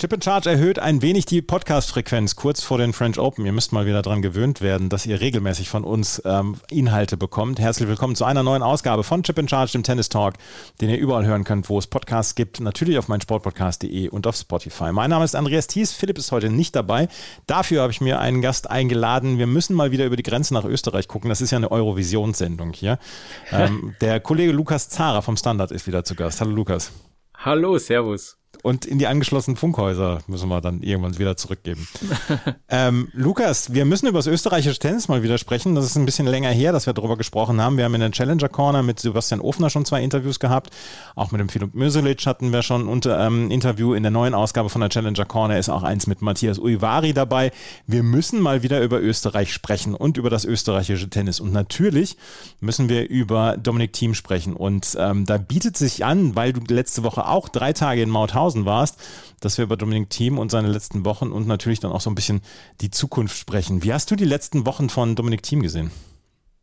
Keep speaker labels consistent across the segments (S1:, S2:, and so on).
S1: Chip in Charge erhöht ein wenig die Podcast-Frequenz kurz vor den French Open. Ihr müsst mal wieder daran gewöhnt werden, dass ihr regelmäßig von uns ähm, Inhalte bekommt. Herzlich willkommen zu einer neuen Ausgabe von Chip in Charge, dem Tennis Talk, den ihr überall hören könnt, wo es Podcasts gibt. Natürlich auf meinsportpodcast.de und auf Spotify. Mein Name ist Andreas Thies. Philipp ist heute nicht dabei. Dafür habe ich mir einen Gast eingeladen. Wir müssen mal wieder über die Grenze nach Österreich gucken. Das ist ja eine Eurovisionssendung hier. ähm, der Kollege Lukas Zara vom Standard ist wieder zu Gast. Hallo Lukas.
S2: Hallo, Servus
S1: und in die angeschlossenen Funkhäuser müssen wir dann irgendwann wieder zurückgeben. ähm, Lukas, wir müssen über das österreichische Tennis mal wieder sprechen. Das ist ein bisschen länger her, dass wir darüber gesprochen haben. Wir haben in der Challenger Corner mit Sebastian Ofner schon zwei Interviews gehabt. Auch mit dem Philipp Möselic hatten wir schon ein ähm, Interview. In der neuen Ausgabe von der Challenger Corner ist auch eins mit Matthias Uivari dabei. Wir müssen mal wieder über Österreich sprechen und über das österreichische Tennis. Und natürlich müssen wir über Dominik Thiem sprechen. Und ähm, da bietet sich an, weil du letzte Woche auch drei Tage in Mauthausen Sachsenhausen warst, dass wir über Dominik Thiem und seine letzten Wochen und natürlich dann auch so ein bisschen die Zukunft sprechen. Wie hast du die letzten Wochen von Dominik Thiem gesehen?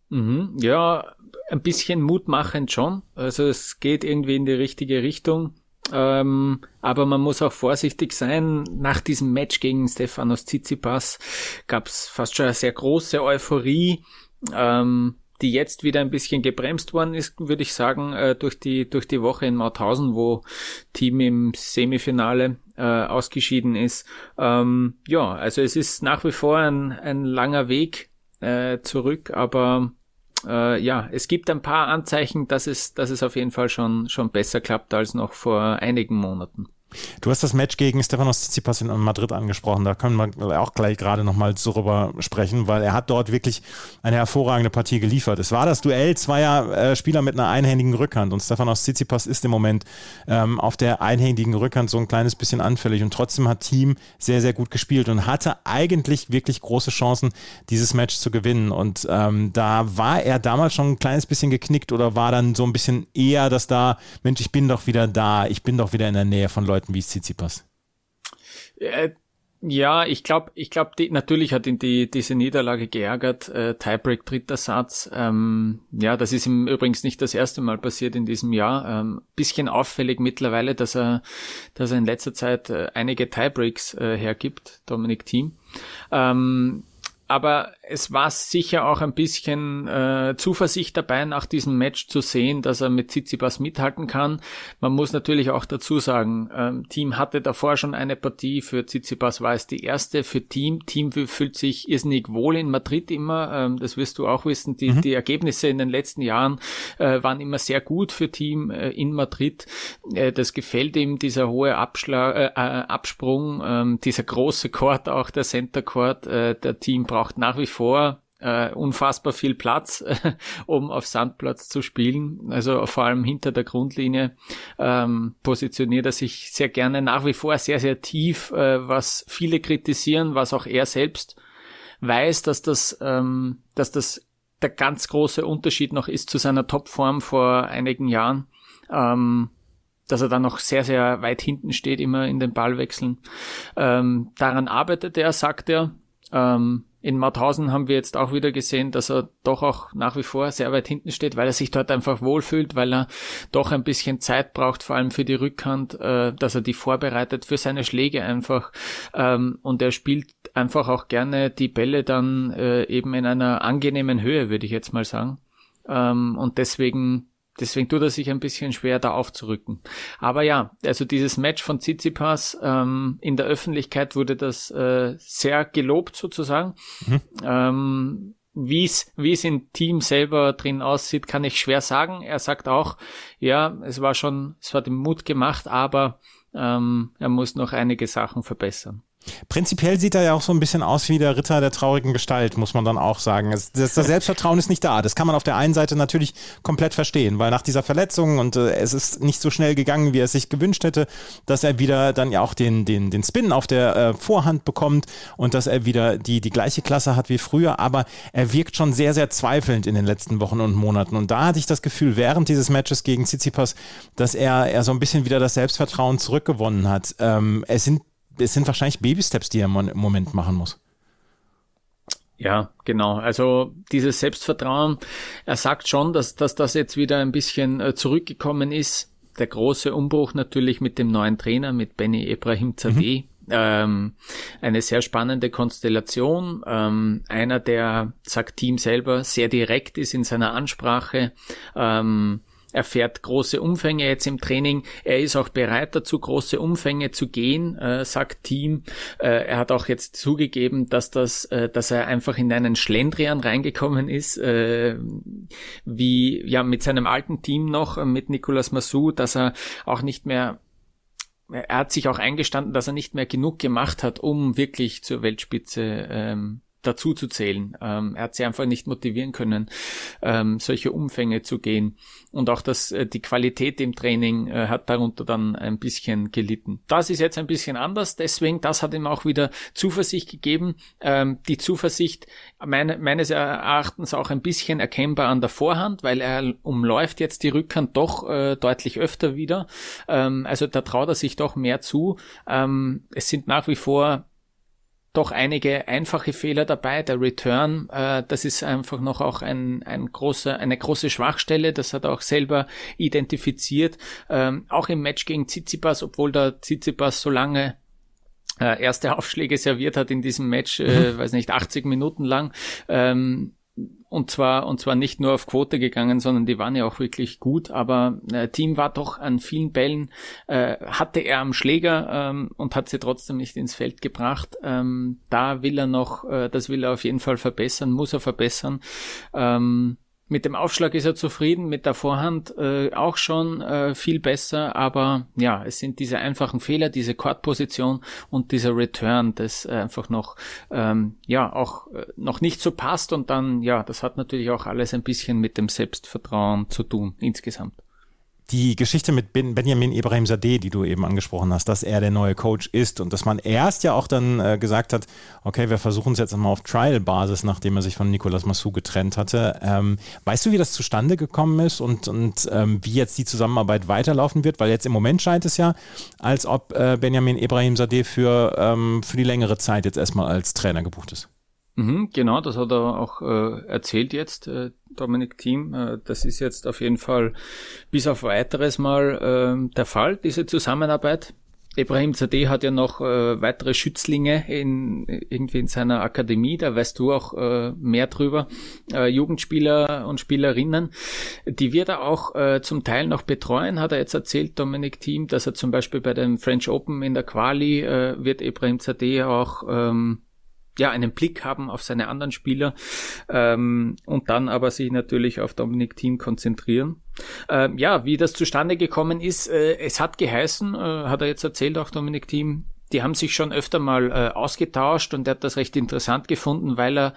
S2: Mhm, ja, ein bisschen mutmachend schon. Also es geht irgendwie in die richtige Richtung. Ähm, aber man muss auch vorsichtig sein. Nach diesem Match gegen Stefanos Tsitsipas gab es fast schon eine sehr große Euphorie. Ähm, die jetzt wieder ein bisschen gebremst worden ist, würde ich sagen, äh, durch die durch die Woche in Mauthausen, wo Team im Semifinale äh, ausgeschieden ist. Ähm, ja, also es ist nach wie vor ein, ein langer Weg äh, zurück, aber äh, ja, es gibt ein paar Anzeichen, dass es, dass es auf jeden Fall schon, schon besser klappt als noch vor einigen Monaten.
S1: Du hast das Match gegen Stefanos Tsitsipas in Madrid angesprochen. Da können wir auch gleich gerade nochmal darüber sprechen, weil er hat dort wirklich eine hervorragende Partie geliefert. Es war das Duell zweier äh, Spieler mit einer einhändigen Rückhand und Stefanos Tsitsipas ist im Moment ähm, auf der einhändigen Rückhand so ein kleines bisschen anfällig und trotzdem hat Team sehr, sehr gut gespielt und hatte eigentlich wirklich große Chancen, dieses Match zu gewinnen. Und ähm, da war er damals schon ein kleines bisschen geknickt oder war dann so ein bisschen eher, dass da, Mensch, ich bin doch wieder da, ich bin doch wieder in der Nähe von Leuten Leuten wie Tsitsipas?
S2: Äh, ja, ich glaube, ich glaube, natürlich hat ihn die, diese Niederlage geärgert. Äh, Tiebreak dritter Satz. Ähm, ja, das ist ihm übrigens nicht das erste Mal passiert in diesem Jahr. Ähm, bisschen auffällig mittlerweile, dass er, dass er in letzter Zeit äh, einige Tiebreaks äh, hergibt, Dominik Thiem. Ähm, aber es war sicher auch ein bisschen äh, Zuversicht dabei, nach diesem Match zu sehen, dass er mit Tsitsipas mithalten kann. Man muss natürlich auch dazu sagen, ähm, Team hatte davor schon eine Partie, für Tsitsipas war es die erste, für Team. Team fühlt sich irrsinnig wohl in Madrid immer, ähm, das wirst du auch wissen. Die, mhm. die Ergebnisse in den letzten Jahren äh, waren immer sehr gut für Team äh, in Madrid. Äh, das gefällt ihm, dieser hohe Abschlag, äh, äh, Absprung, äh, dieser große Court, auch der Center Court. Äh, der Team braucht nach wie vor äh, unfassbar viel Platz, äh, um auf Sandplatz zu spielen. Also vor allem hinter der Grundlinie ähm, positioniert er sich sehr gerne nach wie vor sehr, sehr tief, äh, was viele kritisieren, was auch er selbst weiß, dass das, ähm, dass das der ganz große Unterschied noch ist zu seiner Topform vor einigen Jahren. Ähm, dass er da noch sehr, sehr weit hinten steht, immer in den Ballwechseln. Ähm, daran arbeitet er, sagt er. Ähm, in Mauthausen haben wir jetzt auch wieder gesehen, dass er doch auch nach wie vor sehr weit hinten steht, weil er sich dort einfach wohlfühlt, weil er doch ein bisschen Zeit braucht, vor allem für die Rückhand, äh, dass er die vorbereitet für seine Schläge einfach. Ähm, und er spielt einfach auch gerne die Bälle dann äh, eben in einer angenehmen Höhe, würde ich jetzt mal sagen. Ähm, und deswegen Deswegen tut er sich ein bisschen schwer, da aufzurücken. Aber ja, also dieses Match von Tsitsipas, ähm, in der Öffentlichkeit wurde das äh, sehr gelobt sozusagen. Mhm. Ähm, wie es wie es im Team selber drin aussieht, kann ich schwer sagen. Er sagt auch, ja, es war schon, es war dem Mut gemacht, aber ähm, er muss noch einige Sachen verbessern.
S1: Prinzipiell sieht er ja auch so ein bisschen aus wie der Ritter der traurigen Gestalt, muss man dann auch sagen. Das, das, das Selbstvertrauen ist nicht da. Das kann man auf der einen Seite natürlich komplett verstehen, weil nach dieser Verletzung und äh, es ist nicht so schnell gegangen, wie er es sich gewünscht hätte, dass er wieder dann ja auch den, den, den Spin auf der äh, Vorhand bekommt und dass er wieder die, die gleiche Klasse hat wie früher. Aber er wirkt schon sehr, sehr zweifelnd in den letzten Wochen und Monaten. Und da hatte ich das Gefühl, während dieses Matches gegen Tsitsipas, dass er, er so ein bisschen wieder das Selbstvertrauen zurückgewonnen hat. Ähm, es sind es sind wahrscheinlich Baby-Steps, die er im Moment machen muss.
S2: Ja, genau. Also dieses Selbstvertrauen, er sagt schon, dass, dass das jetzt wieder ein bisschen äh, zurückgekommen ist. Der große Umbruch natürlich mit dem neuen Trainer, mit Benny Ibrahim Zadeh. Mhm. Ähm, eine sehr spannende Konstellation. Ähm, einer, der, sagt Team selber, sehr direkt ist in seiner Ansprache. Ähm, er fährt große Umfänge jetzt im Training. Er ist auch bereit dazu, große Umfänge zu gehen, äh, sagt Team. Äh, er hat auch jetzt zugegeben, dass das, äh, dass er einfach in einen Schlendrian reingekommen ist, äh, wie ja mit seinem alten Team noch, äh, mit Nicolas Massou, dass er auch nicht mehr er hat sich auch eingestanden, dass er nicht mehr genug gemacht hat, um wirklich zur Weltspitze ähm, dazu zu zählen. Ähm, er hat sie einfach nicht motivieren können, ähm, solche Umfänge zu gehen. Und auch das, äh, die Qualität im Training äh, hat darunter dann ein bisschen gelitten. Das ist jetzt ein bisschen anders, deswegen, das hat ihm auch wieder Zuversicht gegeben. Ähm, die Zuversicht meine, meines Erachtens auch ein bisschen erkennbar an der Vorhand, weil er umläuft jetzt die Rückhand doch äh, deutlich öfter wieder. Ähm, also da traut er sich doch mehr zu. Ähm, es sind nach wie vor doch einige einfache Fehler dabei. Der Return, äh, das ist einfach noch auch ein, ein großer, eine große Schwachstelle. Das hat er auch selber identifiziert. Ähm, auch im Match gegen Tsitsipas, obwohl der Tsitsipas so lange äh, erste Aufschläge serviert hat in diesem Match, äh, mhm. weiß nicht, 80 Minuten lang. Ähm, und zwar und zwar nicht nur auf Quote gegangen, sondern die waren ja auch wirklich gut. Aber äh, Team war doch an vielen Bällen äh, hatte er am Schläger ähm, und hat sie trotzdem nicht ins Feld gebracht. Ähm, da will er noch, äh, das will er auf jeden Fall verbessern, muss er verbessern. Ähm, mit dem Aufschlag ist er zufrieden, mit der Vorhand äh, auch schon äh, viel besser, aber ja, es sind diese einfachen Fehler, diese Chordposition und dieser Return, das einfach noch ähm, ja auch äh, noch nicht so passt. Und dann ja, das hat natürlich auch alles ein bisschen mit dem Selbstvertrauen zu tun insgesamt
S1: die Geschichte mit ben, Benjamin Ibrahim Sadeh, die du eben angesprochen hast, dass er der neue Coach ist und dass man erst ja auch dann äh, gesagt hat, okay, wir versuchen es jetzt mal auf Trial-Basis, nachdem er sich von Nicolas Massou getrennt hatte. Ähm, weißt du, wie das zustande gekommen ist und, und ähm, wie jetzt die Zusammenarbeit weiterlaufen wird? Weil jetzt im Moment scheint es ja, als ob äh, Benjamin Ibrahim Sadeh für, ähm, für die längere Zeit jetzt erstmal als Trainer gebucht ist.
S2: Mhm, genau, das hat er auch äh, erzählt jetzt, äh, Dominik Thiem. Äh, das ist jetzt auf jeden Fall bis auf weiteres mal äh, der Fall, diese Zusammenarbeit. Ibrahim Zadeh hat ja noch äh, weitere Schützlinge in, irgendwie in seiner Akademie, da weißt du auch äh, mehr drüber, äh, Jugendspieler und Spielerinnen, die wird er auch äh, zum Teil noch betreuen, hat er jetzt erzählt, Dominik Thiem, dass er zum Beispiel bei dem French Open in der Quali äh, wird Ibrahim Zadeh auch ähm, ja, einen Blick haben auf seine anderen Spieler ähm, und dann aber sich natürlich auf Dominik Team konzentrieren. Ähm, ja, wie das zustande gekommen ist, äh, es hat geheißen, äh, hat er jetzt erzählt, auch Dominik Team, die haben sich schon öfter mal äh, ausgetauscht und er hat das recht interessant gefunden, weil er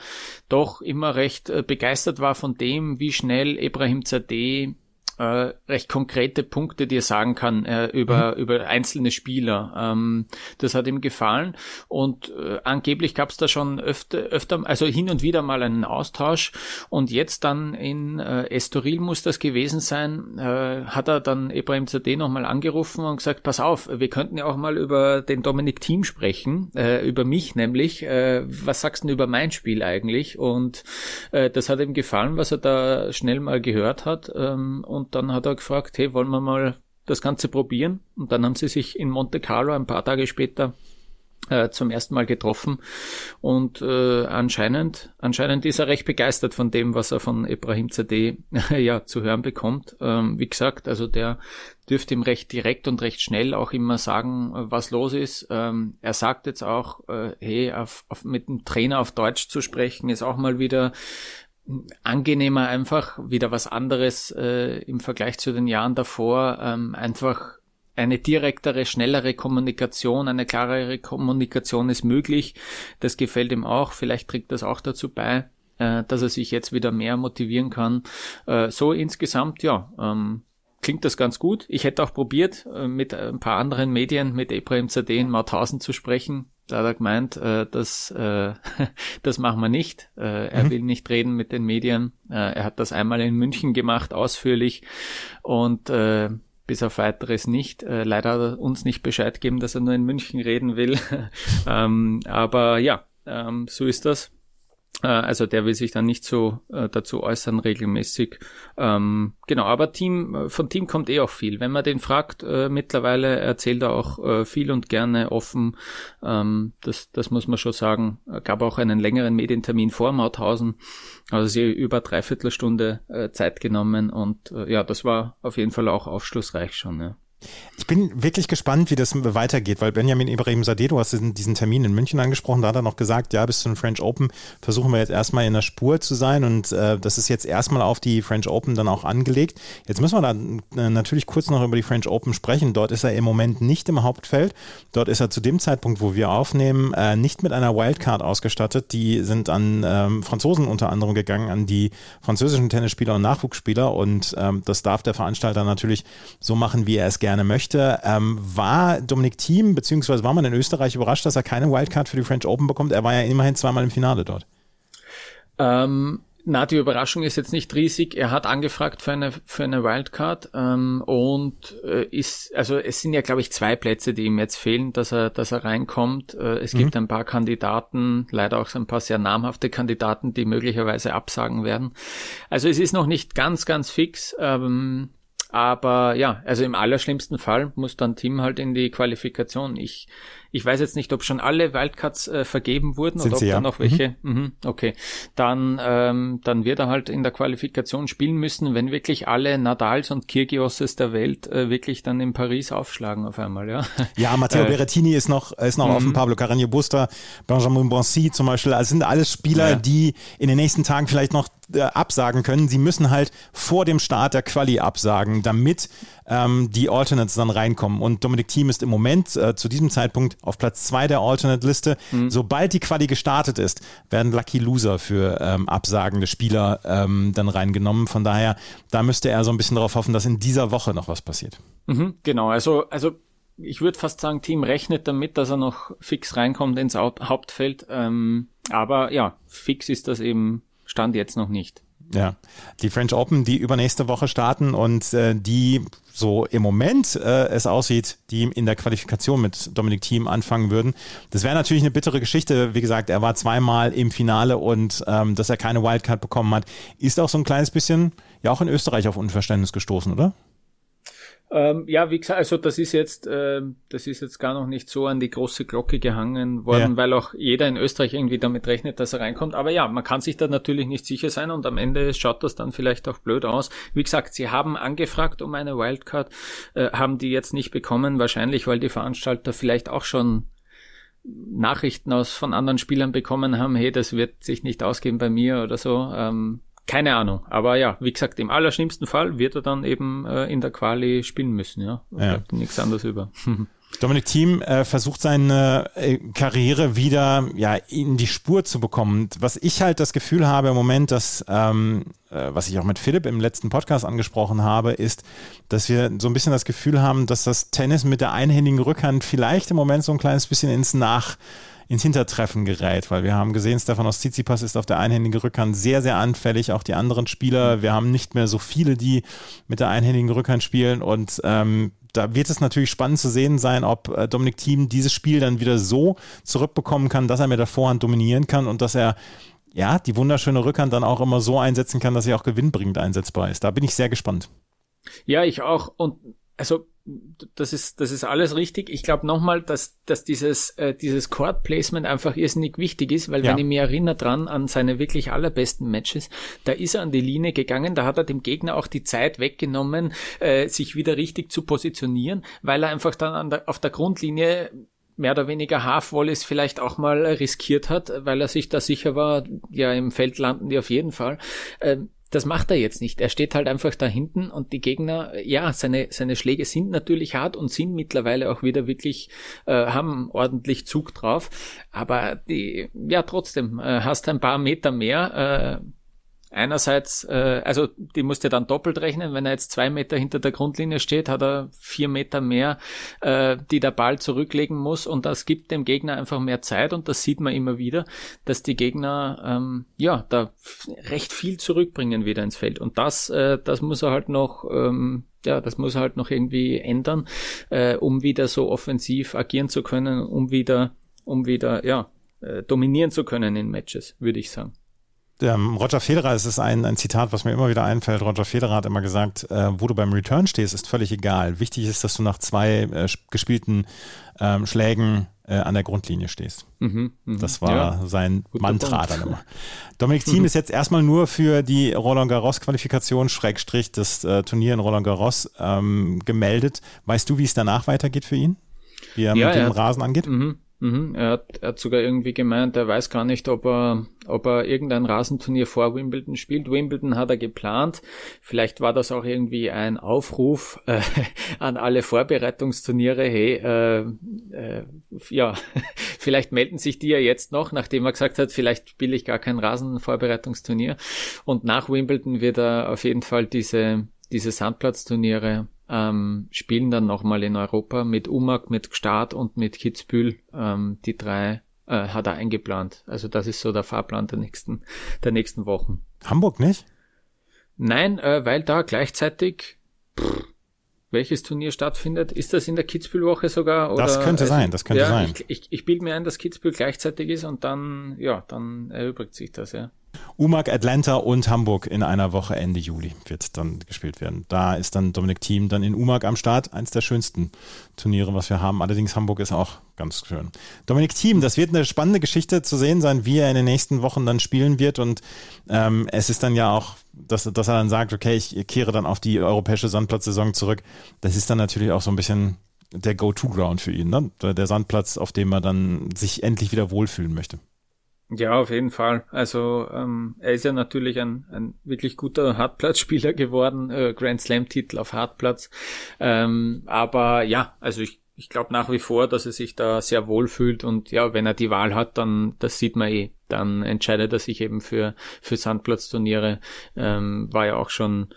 S2: doch immer recht äh, begeistert war von dem, wie schnell Ibrahim Zadeh äh, recht konkrete Punkte dir sagen kann äh, über, mhm. über einzelne Spieler. Ähm, das hat ihm gefallen und äh, angeblich gab es da schon öfter, öfter, also hin und wieder mal einen Austausch und jetzt dann in äh, Estoril muss das gewesen sein, äh, hat er dann Ibrahim Zadeh nochmal angerufen und gesagt, pass auf, wir könnten ja auch mal über den Dominik Team sprechen, äh, über mich nämlich, äh, was sagst du denn über mein Spiel eigentlich? Und äh, das hat ihm gefallen, was er da schnell mal gehört hat ähm, und dann hat er gefragt, hey, wollen wir mal das Ganze probieren? Und dann haben sie sich in Monte Carlo ein paar Tage später äh, zum ersten Mal getroffen und äh, anscheinend anscheinend ist er recht begeistert von dem, was er von Ibrahim CD ja zu hören bekommt. Ähm, wie gesagt, also der dürfte ihm recht direkt und recht schnell auch immer sagen, was los ist. Ähm, er sagt jetzt auch, äh, hey, auf, auf, mit dem Trainer auf Deutsch zu sprechen ist auch mal wieder angenehmer einfach, wieder was anderes äh, im Vergleich zu den Jahren davor, ähm, einfach eine direktere, schnellere Kommunikation, eine klarere Kommunikation ist möglich. Das gefällt ihm auch. Vielleicht trägt das auch dazu bei, äh, dass er sich jetzt wieder mehr motivieren kann. Äh, so insgesamt, ja, ähm, klingt das ganz gut. Ich hätte auch probiert, äh, mit ein paar anderen Medien, mit Ibrahim Zadeh in Mauthausen zu sprechen. Da hat er gemeint, äh, das, äh, das machen wir nicht. Äh, er mhm. will nicht reden mit den Medien. Äh, er hat das einmal in München gemacht, ausführlich. Und äh, bis auf weiteres nicht. Äh, leider hat er uns nicht Bescheid gegeben, dass er nur in München reden will. ähm, aber ja, ähm, so ist das. Äh, also der will sich dann nicht so äh, dazu äußern regelmäßig. Ähm, genau, aber Team, äh, von Team kommt eh auch viel. Wenn man den fragt, äh, mittlerweile erzählt er auch äh, viel und gerne offen. Ähm, das, das muss man schon sagen. Gab auch einen längeren Medientermin vor Mauthausen. Also sie über dreiviertel Stunde äh, Zeit genommen und äh, ja, das war auf jeden Fall auch aufschlussreich schon. Ja.
S1: Ich bin wirklich gespannt, wie das weitergeht, weil Benjamin Ibrahim Sadeh, du hast diesen Termin in München angesprochen, da hat er noch gesagt, ja, bis zu den French Open versuchen wir jetzt erstmal in der Spur zu sein und äh, das ist jetzt erstmal auf die French Open dann auch angelegt. Jetzt müssen wir da äh, natürlich kurz noch über die French Open sprechen. Dort ist er im Moment nicht im Hauptfeld. Dort ist er zu dem Zeitpunkt, wo wir aufnehmen, äh, nicht mit einer Wildcard ausgestattet. Die sind an ähm, Franzosen unter anderem gegangen, an die französischen Tennisspieler und Nachwuchsspieler und ähm, das darf der Veranstalter natürlich so machen, wie er es gerne gerne möchte. Ähm, war Dominik Thiem, beziehungsweise war man in Österreich überrascht, dass er keine Wildcard für die French Open bekommt? Er war ja immerhin zweimal im Finale dort.
S2: Ähm, na, die Überraschung ist jetzt nicht riesig. Er hat angefragt für eine für eine Wildcard ähm, und äh, ist also es sind ja glaube ich zwei Plätze, die ihm jetzt fehlen, dass er dass er reinkommt. Äh, es mhm. gibt ein paar Kandidaten, leider auch ein paar sehr namhafte Kandidaten, die möglicherweise absagen werden. Also es ist noch nicht ganz ganz fix. Ähm, aber ja, also im allerschlimmsten Fall muss dann Team halt in die Qualifikation. Ich ich weiß jetzt nicht, ob schon alle Wildcards äh, vergeben wurden
S1: Sind
S2: oder ob da
S1: ja.
S2: noch welche. Mhm. Mhm, okay, dann ähm, dann wird er halt in der Qualifikation spielen müssen, wenn wirklich alle Nadals und Kyrgioses der Welt äh, wirklich dann in Paris aufschlagen auf einmal, ja.
S1: Ja, Matteo äh, Berrettini ist noch ist noch offen, mhm. Pablo Carreño Busta, Benjamin Bonsi zum Beispiel. Also sind alles Spieler, ja. die in den nächsten Tagen vielleicht noch äh, absagen können. Sie müssen halt vor dem Start der Quali absagen, damit ähm, die Alternates dann reinkommen. Und Dominik Thiem ist im Moment äh, zu diesem Zeitpunkt auf Platz 2 der Alternate-Liste. Mhm. Sobald die Quali gestartet ist, werden Lucky Loser für ähm, absagende Spieler ähm, dann reingenommen. Von daher, da müsste er so ein bisschen darauf hoffen, dass in dieser Woche noch was passiert.
S2: Mhm, genau, also, also ich würde fast sagen, Team rechnet damit, dass er noch fix reinkommt ins Hauptfeld. Ähm, aber ja, fix ist das eben Stand jetzt noch nicht.
S1: Ja, die French Open, die übernächste Woche starten und äh, die so im Moment äh, es aussieht, die in der Qualifikation mit Dominik Thiem anfangen würden. Das wäre natürlich eine bittere Geschichte. Wie gesagt, er war zweimal im Finale und ähm, dass er keine Wildcard bekommen hat, ist auch so ein kleines bisschen ja auch in Österreich auf Unverständnis gestoßen, oder?
S2: Ähm, ja, wie gesagt, also das ist jetzt, äh, das ist jetzt gar noch nicht so an die große Glocke gehangen worden, ja. weil auch jeder in Österreich irgendwie damit rechnet, dass er reinkommt. Aber ja, man kann sich da natürlich nicht sicher sein und am Ende schaut das dann vielleicht auch blöd aus. Wie gesagt, sie haben angefragt um eine Wildcard, äh, haben die jetzt nicht bekommen, wahrscheinlich, weil die Veranstalter vielleicht auch schon Nachrichten aus von anderen Spielern bekommen haben, hey, das wird sich nicht ausgehen bei mir oder so. Ähm, keine Ahnung. Aber ja, wie gesagt, im allerschlimmsten Fall wird er dann eben äh, in der Quali spielen müssen, ja. ja. Bleibt nichts anderes über.
S1: Dominik Thiem äh, versucht seine äh, Karriere wieder ja, in die Spur zu bekommen. Was ich halt das Gefühl habe im Moment, dass, ähm, äh, was ich auch mit Philipp im letzten Podcast angesprochen habe, ist, dass wir so ein bisschen das Gefühl haben, dass das Tennis mit der einhändigen Rückhand vielleicht im Moment so ein kleines bisschen ins Nach ins Hintertreffen gerät, weil wir haben gesehen, Stefanos Tsitsipas ist auf der einhändigen Rückhand sehr, sehr anfällig, auch die anderen Spieler. Wir haben nicht mehr so viele, die mit der einhändigen Rückhand spielen und ähm, da wird es natürlich spannend zu sehen sein, ob äh, Dominik Thiem dieses Spiel dann wieder so zurückbekommen kann, dass er mit der Vorhand dominieren kann und dass er ja die wunderschöne Rückhand dann auch immer so einsetzen kann, dass sie auch gewinnbringend einsetzbar ist. Da bin ich sehr gespannt.
S2: Ja, ich auch. Und also das ist, das ist alles richtig. Ich glaube nochmal, dass, dass dieses, äh, dieses Court Placement einfach irrsinnig wichtig ist, weil ja. wenn ich mich erinnere dran an seine wirklich allerbesten Matches, da ist er an die Linie gegangen, da hat er dem Gegner auch die Zeit weggenommen, äh, sich wieder richtig zu positionieren, weil er einfach dann an der, auf der Grundlinie mehr oder weniger Half-Volleys vielleicht auch mal riskiert hat, weil er sich da sicher war, ja, im Feld landen die auf jeden Fall. Ähm, das macht er jetzt nicht. Er steht halt einfach da hinten und die Gegner, ja, seine, seine Schläge sind natürlich hart und sind mittlerweile auch wieder wirklich, äh, haben ordentlich Zug drauf. Aber die, ja, trotzdem, äh, hast ein paar Meter mehr, äh, einerseits, äh, also die musst du dann doppelt rechnen, wenn er jetzt zwei Meter hinter der Grundlinie steht, hat er vier Meter mehr, äh, die der Ball zurücklegen muss. Und das gibt dem Gegner einfach mehr Zeit. Und das sieht man immer wieder, dass die Gegner ähm, ja da recht viel zurückbringen wieder ins Feld. Und das, äh, das muss er halt noch ähm, ja, das muss er halt noch irgendwie ändern, äh, um wieder so offensiv agieren zu können, um wieder, um wieder, ja, äh, dominieren zu können in Matches, würde ich sagen.
S1: Ähm, Roger Federer, es ist ein, ein Zitat, was mir immer wieder einfällt. Roger Federer hat immer gesagt, äh, wo du beim Return stehst, ist völlig egal. Wichtig ist, dass du nach zwei äh, gespielten ähm, Schlägen äh, an der Grundlinie stehst. Mhm, mh. Das war ja, sein Mantra dann immer. Dominik Thiem ist jetzt erstmal nur für die Roland Garros Qualifikation, Schrägstrich, das äh, Turnier in Roland Garros ähm, gemeldet. Weißt du, wie es danach weitergeht für ihn? Wie er ja, mit dem er, Rasen angeht?
S2: Mhm. Mhm, er, hat, er hat sogar irgendwie gemeint, er weiß gar nicht, ob er, ob er irgendein Rasenturnier vor Wimbledon spielt. Wimbledon hat er geplant. Vielleicht war das auch irgendwie ein Aufruf äh, an alle Vorbereitungsturniere. Hey, äh, äh, ja, vielleicht melden sich die ja jetzt noch, nachdem er gesagt hat, vielleicht spiele ich gar kein Rasenvorbereitungsturnier. Und nach Wimbledon wird er auf jeden Fall diese, diese Sandplatzturniere ähm, spielen dann nochmal in Europa mit Umag, mit Gstaad und mit Kitzbühel. Ähm, die drei äh, hat er eingeplant. Also das ist so der Fahrplan der nächsten, der nächsten Wochen.
S1: Hamburg nicht?
S2: Nein, äh, weil da gleichzeitig pff, welches Turnier stattfindet. Ist das in der Kitzbühel-Woche sogar?
S1: Oder, das könnte also, sein, das könnte
S2: ja,
S1: sein.
S2: Ich, ich, ich bilde mir ein, dass Kitzbühel gleichzeitig ist und dann, ja, dann erübrigt sich das, ja.
S1: UMAG Atlanta und Hamburg in einer Woche Ende Juli wird dann gespielt werden. Da ist dann Dominik Thiem dann in UMAG am Start. Eins der schönsten Turniere, was wir haben. Allerdings Hamburg ist auch ganz schön. Dominik Thiem, das wird eine spannende Geschichte zu sehen sein, wie er in den nächsten Wochen dann spielen wird. Und ähm, es ist dann ja auch, dass, dass er dann sagt, okay, ich kehre dann auf die europäische Sandplatzsaison zurück. Das ist dann natürlich auch so ein bisschen der Go-To-Ground für ihn, ne? Der Sandplatz, auf dem er dann sich endlich wieder wohlfühlen möchte.
S2: Ja, auf jeden Fall. Also ähm, er ist ja natürlich ein, ein wirklich guter Hartplatzspieler geworden, äh, Grand Slam-Titel auf Hartplatz. Ähm, aber ja, also ich, ich glaube nach wie vor, dass er sich da sehr wohl fühlt und ja, wenn er die Wahl hat, dann das sieht man eh. Dann entscheidet er sich eben für für Sandplatzturniere. Ähm, war ja auch schon,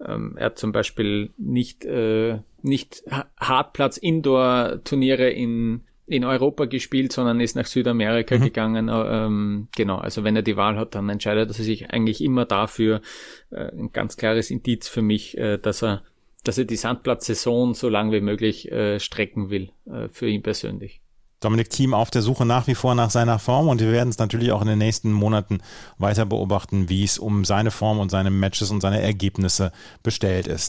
S2: ähm, er hat zum Beispiel nicht äh, nicht Hartplatz Indoor Turniere in in Europa gespielt, sondern ist nach Südamerika mhm. gegangen. Äh, ähm, genau, also wenn er die Wahl hat, dann entscheidet er sich eigentlich immer dafür. Äh, ein ganz klares Indiz für mich, äh, dass er, dass er die Sandplatzsaison so lang wie möglich äh, strecken will, äh, für ihn persönlich.
S1: Dominik Thiem auf der Suche nach wie vor nach seiner Form und wir werden es natürlich auch in den nächsten Monaten weiter beobachten, wie es um seine Form und seine Matches und seine Ergebnisse bestellt ist.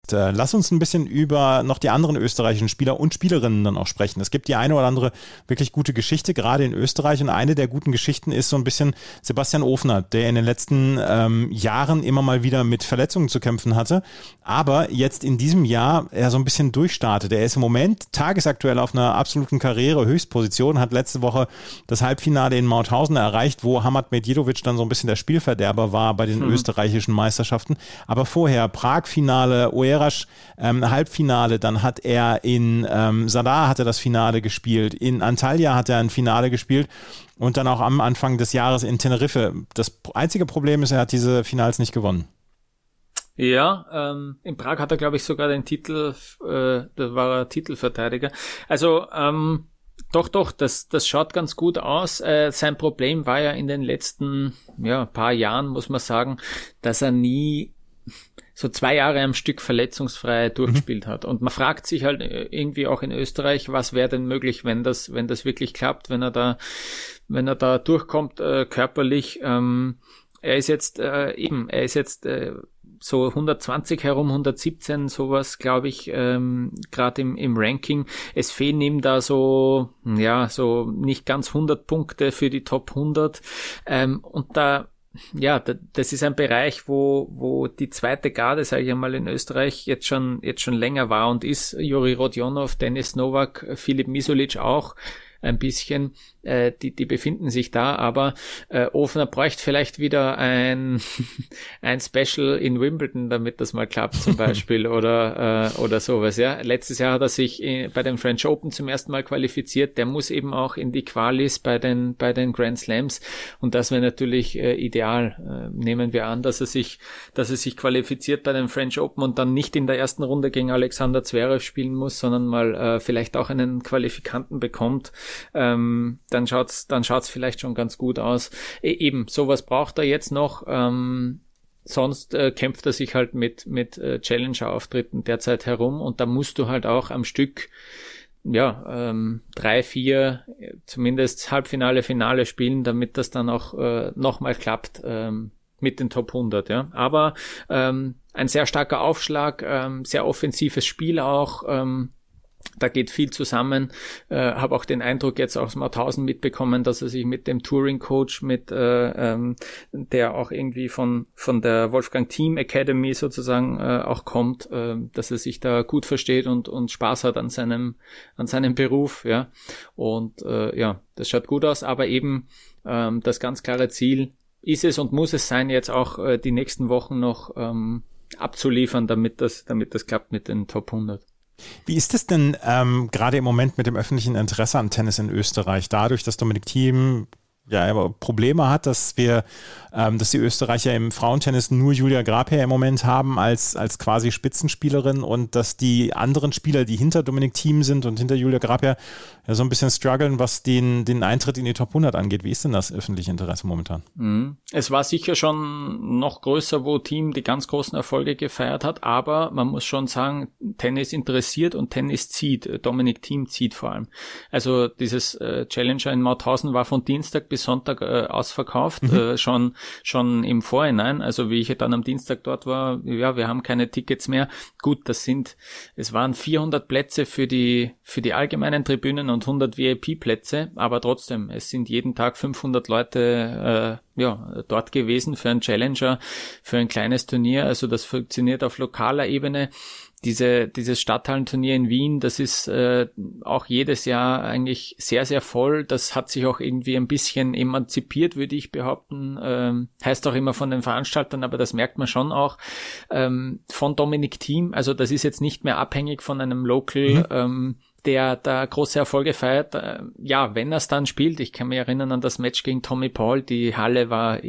S1: Äh, lass uns ein bisschen über noch die anderen österreichischen Spieler und Spielerinnen dann auch sprechen. Es gibt die eine oder andere wirklich gute Geschichte, gerade in Österreich. Und eine der guten Geschichten ist so ein bisschen Sebastian Ofner, der in den letzten ähm, Jahren immer mal wieder mit Verletzungen zu kämpfen hatte, aber jetzt in diesem Jahr er so ein bisschen durchstartet. Er ist im Moment tagesaktuell auf einer absoluten Karriere-Höchstposition, hat letzte Woche das Halbfinale in Mauthausen erreicht, wo Hamad Medjedovic dann so ein bisschen der Spielverderber war bei den mhm. österreichischen Meisterschaften. Aber vorher Prag-Finale, OER Jerasch ähm, Halbfinale, dann hat er in ähm, Sadar hat er das Finale gespielt, in Antalya hat er ein Finale gespielt und dann auch am Anfang des Jahres in Teneriffe. Das einzige Problem ist, er hat diese Finals nicht gewonnen.
S2: Ja, ähm, in Prag hat er, glaube ich, sogar den Titel, äh, da war er Titelverteidiger. Also, ähm, doch, doch, das, das schaut ganz gut aus. Äh, sein Problem war ja in den letzten ja, paar Jahren, muss man sagen, dass er nie so zwei Jahre am Stück verletzungsfrei durchgespielt mhm. hat. Und man fragt sich halt äh, irgendwie auch in Österreich, was wäre denn möglich, wenn das, wenn das wirklich klappt, wenn er da, wenn er da durchkommt äh, körperlich. Ähm, er ist jetzt äh, eben, er ist jetzt äh, so 120 herum, 117, sowas, glaube ich, ähm, gerade im, im Ranking. Es fehlen ihm da so, ja, so nicht ganz 100 Punkte für die Top 100. Ähm, und da ja, das ist ein Bereich, wo, wo die zweite Garde, sage ich einmal, in Österreich jetzt schon, jetzt schon länger war und ist. Juri Rodionov, Dennis Novak, Philipp Misulic auch ein bisschen. Äh, die, die befinden sich da, aber äh, Ofner bräuchte vielleicht wieder ein, ein Special in Wimbledon, damit das mal klappt zum Beispiel oder, äh, oder sowas. Ja, Letztes Jahr hat er sich in, bei den French Open zum ersten Mal qualifiziert, der muss eben auch in die Qualis bei den, bei den Grand Slams und das wäre natürlich äh, ideal. Äh, nehmen wir an, dass er sich, dass er sich qualifiziert bei den French Open und dann nicht in der ersten Runde gegen Alexander Zverev spielen muss, sondern mal äh, vielleicht auch einen Qualifikanten bekommt. Ähm, dann schaut's, dann schaut's vielleicht schon ganz gut aus. E eben, sowas braucht er jetzt noch. Ähm, sonst äh, kämpft er sich halt mit, mit äh, Challenger-Auftritten derzeit herum und da musst du halt auch am Stück ja, ähm, drei, vier, zumindest Halbfinale, Finale spielen, damit das dann auch äh, nochmal klappt ähm, mit den Top 100. Ja, aber ähm, ein sehr starker Aufschlag, ähm, sehr offensives Spiel auch. Ähm, da geht viel zusammen. Äh, Habe auch den Eindruck jetzt aus Mauthausen mitbekommen, dass er sich mit dem Touring-Coach, mit äh, ähm, der auch irgendwie von von der Wolfgang Team Academy sozusagen äh, auch kommt, äh, dass er sich da gut versteht und und Spaß hat an seinem an seinem Beruf, ja. Und äh, ja, das schaut gut aus, aber eben ähm, das ganz klare Ziel ist es und muss es sein, jetzt auch äh, die nächsten Wochen noch ähm, abzuliefern, damit das damit das klappt mit den Top 100.
S1: Wie ist es denn ähm, gerade im Moment mit dem öffentlichen Interesse an Tennis in Österreich? Dadurch, dass Dominik Thiem ja, Probleme hat, dass wir, ähm, dass die Österreicher im Frauentennis nur Julia Grabher im Moment haben als, als quasi Spitzenspielerin und dass die anderen Spieler, die hinter Dominik Thiem sind und hinter Julia Grabher, ja so ein bisschen strugglen, was den, den Eintritt in die Top 100 angeht. Wie ist denn das öffentliche Interesse momentan?
S2: Mhm. Es war sicher schon noch größer, wo Team die ganz großen Erfolge gefeiert hat, aber man muss schon sagen, Tennis interessiert und Tennis zieht. Dominik Thiem zieht vor allem. Also dieses äh, Challenger in Mauthausen war von Dienstag bis Sonntag äh, ausverkauft, mhm. äh, schon, schon im Vorhinein. Also wie ich dann am Dienstag dort war, ja, wir haben keine Tickets mehr. Gut, das sind, es waren 400 Plätze für die, für die allgemeinen Tribünen und 100 VIP-Plätze, aber trotzdem, es sind jeden Tag 500 Leute, äh, ja, dort gewesen für einen Challenger, für ein kleines Turnier. Also das funktioniert auf lokaler Ebene diese, dieses Stadthallenturnier in Wien, das ist äh, auch jedes Jahr eigentlich sehr, sehr voll. Das hat sich auch irgendwie ein bisschen emanzipiert, würde ich behaupten. Ähm, heißt auch immer von den Veranstaltern, aber das merkt man schon auch ähm, von Dominik Thiem. Also das ist jetzt nicht mehr abhängig von einem Local. Mhm. Ähm, der da große Erfolge feiert. Äh, ja, wenn er es dann spielt, ich kann mich erinnern an das Match gegen Tommy Paul, die Halle war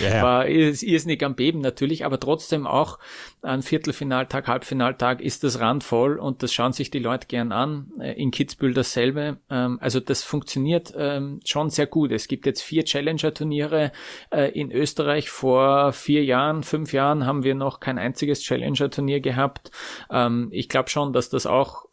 S2: yeah. war irrsinnig am Beben natürlich, aber trotzdem auch an Viertelfinaltag, Halbfinaltag ist das randvoll und das schauen sich die Leute gern an. Äh, in Kitzbühel dasselbe. Ähm, also das funktioniert ähm, schon sehr gut. Es gibt jetzt vier Challenger-Turniere äh, in Österreich. Vor vier Jahren, fünf Jahren haben wir noch kein einziges Challenger-Turnier gehabt. Ähm, ich glaube schon, dass das auch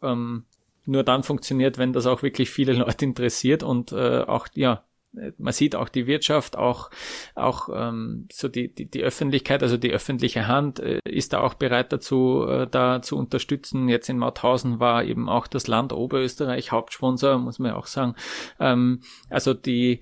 S2: nur dann funktioniert, wenn das auch wirklich viele Leute interessiert und äh, auch ja man sieht auch die Wirtschaft, auch, auch ähm, so die, die, die Öffentlichkeit, also die öffentliche Hand äh, ist da auch bereit dazu, äh, da zu unterstützen. Jetzt in Mauthausen war eben auch das Land Oberösterreich Hauptsponsor, muss man ja auch sagen. Ähm, also die,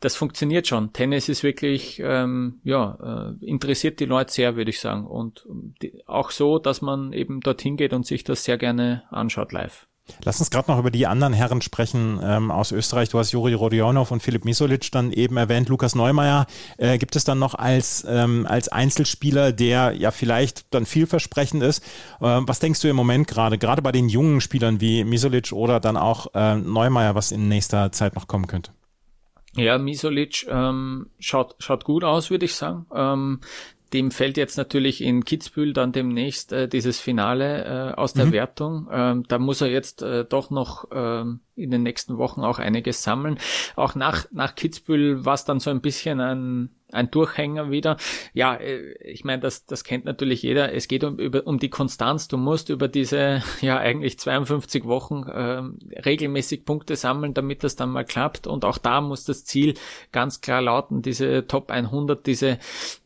S2: das funktioniert schon. Tennis ist wirklich, ähm, ja, äh, interessiert die Leute sehr, würde ich sagen. Und die, auch so, dass man eben dorthin geht und sich das sehr gerne anschaut live.
S1: Lass uns gerade noch über die anderen Herren sprechen ähm, aus Österreich. Du hast Juri Rodionov und Philipp Misolic dann eben erwähnt. Lukas Neumeier äh, gibt es dann noch als, ähm, als Einzelspieler, der ja vielleicht dann vielversprechend ist. Äh, was denkst du im Moment gerade, gerade bei den jungen Spielern wie Misolic oder dann auch äh, Neumeier, was in nächster Zeit noch kommen könnte?
S2: Ja, Misolic ähm, schaut, schaut gut aus, würde ich sagen. Ähm, dem fällt jetzt natürlich in Kitzbühel dann demnächst äh, dieses Finale äh, aus der mhm. Wertung. Ähm, da muss er jetzt äh, doch noch ähm, in den nächsten Wochen auch einiges sammeln. Auch nach, nach Kitzbühel war es dann so ein bisschen ein ein Durchhänger wieder. Ja, äh, ich meine, das, das kennt natürlich jeder. Es geht um, über, um die Konstanz. Du musst über diese, ja, eigentlich 52 Wochen ähm, regelmäßig Punkte sammeln, damit das dann mal klappt. Und auch da muss das Ziel ganz klar lauten, diese Top 100, diese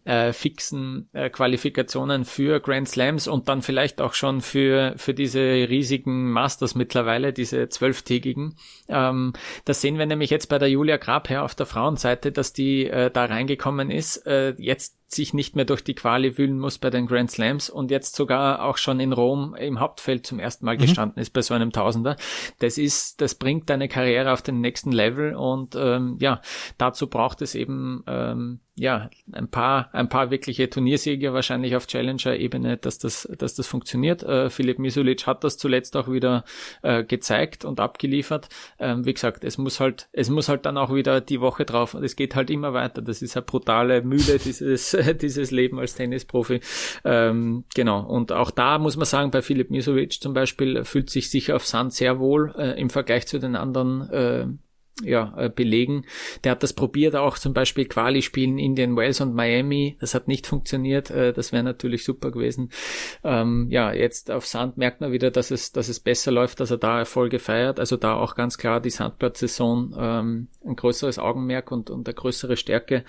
S2: äh, fixen äh, Qualifikationen für Grand Slams und dann vielleicht auch schon für, für diese riesigen Masters mittlerweile, diese zwölftägigen. Ähm, das sehen wir nämlich jetzt bei der Julia Grabherr auf der Frauenseite, dass die äh, da reingekommen gekommen ist. Äh, jetzt sich nicht mehr durch die Quali wühlen muss bei den Grand Slams und jetzt sogar auch schon in Rom im Hauptfeld zum ersten Mal mhm. gestanden ist bei so einem Tausender. Das ist, das bringt deine Karriere auf den nächsten Level und ähm, ja, dazu braucht es eben ähm, ja, ein paar, ein paar wirkliche Turniersiege wahrscheinlich auf Challenger-Ebene, dass das, dass das funktioniert. Äh, Philipp Misulic hat das zuletzt auch wieder äh, gezeigt und abgeliefert. Ähm, wie gesagt, es muss halt, es muss halt dann auch wieder die Woche drauf und es geht halt immer weiter. Das ist eine brutale Mühle, dieses, dieses Leben als Tennisprofi. Ähm, genau. Und auch da muss man sagen, bei Philipp Misulic zum Beispiel fühlt sich sicher auf Sand sehr wohl äh, im Vergleich zu den anderen äh, ja, äh, belegen. Der hat das probiert, auch zum Beispiel Quali spielen Indian Wells und Miami. Das hat nicht funktioniert. Äh, das wäre natürlich super gewesen. Ähm, ja, jetzt auf Sand merkt man wieder, dass es, dass es besser läuft, dass er da Erfolge feiert. Also da auch ganz klar die Sandplatzsaison ähm, ein größeres Augenmerk und, und eine größere Stärke.